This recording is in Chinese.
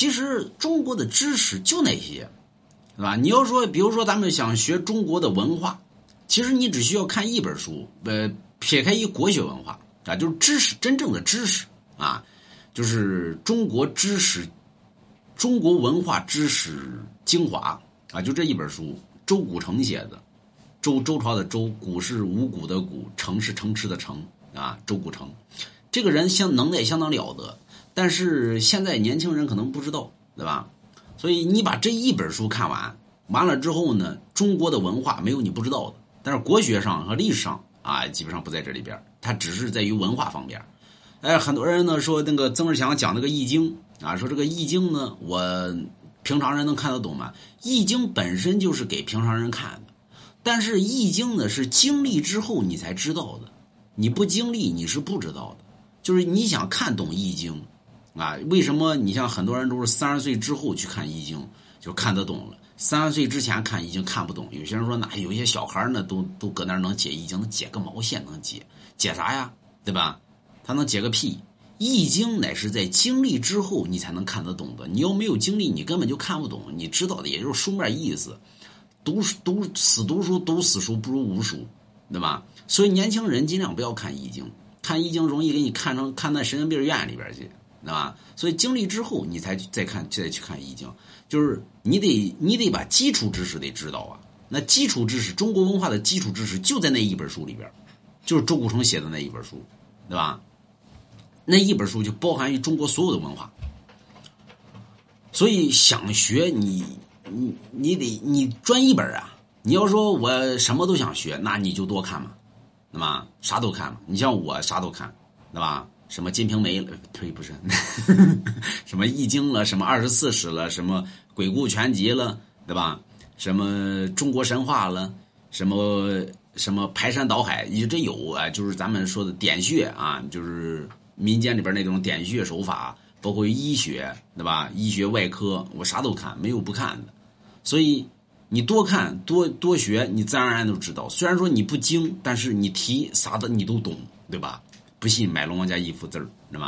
其实中国的知识就那些，对吧？你要说，比如说咱们想学中国的文化，其实你只需要看一本书，呃，撇开一国学文化啊，就是知识真正的知识啊，就是中国知识、中国文化知识精华啊，就这一本书，周古城写的，周周朝的周，古是五谷的谷，城是城池的城啊，周古城，这个人相能耐相当了得。但是现在年轻人可能不知道，对吧？所以你把这一本书看完，完了之后呢，中国的文化没有你不知道的。但是国学上和历史上啊，基本上不在这里边，它只是在于文化方面。哎，很多人呢说那个曾仕强讲那个《易经》啊，说这个《易经》呢，我平常人能看得懂吗？《易经》本身就是给平常人看的，但是《易经》呢是经历之后你才知道的，你不经历你是不知道的。就是你想看懂《易经》。啊，为什么你像很多人都是三十岁之后去看易经就看得懂了？三十岁之前看易经看不懂。有些人说，那有些小孩呢，都都搁那能解易经，能解个毛线？能解解啥呀？对吧？他能解个屁？易经乃是在经历之后你才能看得懂的。你要没有经历，你根本就看不懂。你知道的也就是书面意思。读读死读书，读死书不如无书，对吧？所以年轻人尽量不要看易经，看易经容易给你看成看那神经病院里边去。对吧？所以经历之后，你才再看，再去看易经，就是你得你得把基础知识得知道啊。那基础知识，中国文化的基础知识就在那一本书里边，就是周古城写的那一本书，对吧？那一本书就包含于中国所有的文化。所以想学你，你你得你专一本啊。你要说我什么都想学，那你就多看嘛，对吧？啥都看嘛。你像我啥都看，对吧？什么《金瓶梅》了？呸，不是，什么《易经》了？什么《二十四史》了？什么《鬼故全集》了？对吧？什么中国神话了？什么什么排山倒海？一直有啊，就是咱们说的点穴啊，就是民间里边那种点穴手法，包括医学，对吧？医学外科，我啥都看，没有不看的。所以你多看多多学，你自然而然都知道。虽然说你不精，但是你题啥的你都懂，对吧？不信，买龙王家一幅字儿，是吧？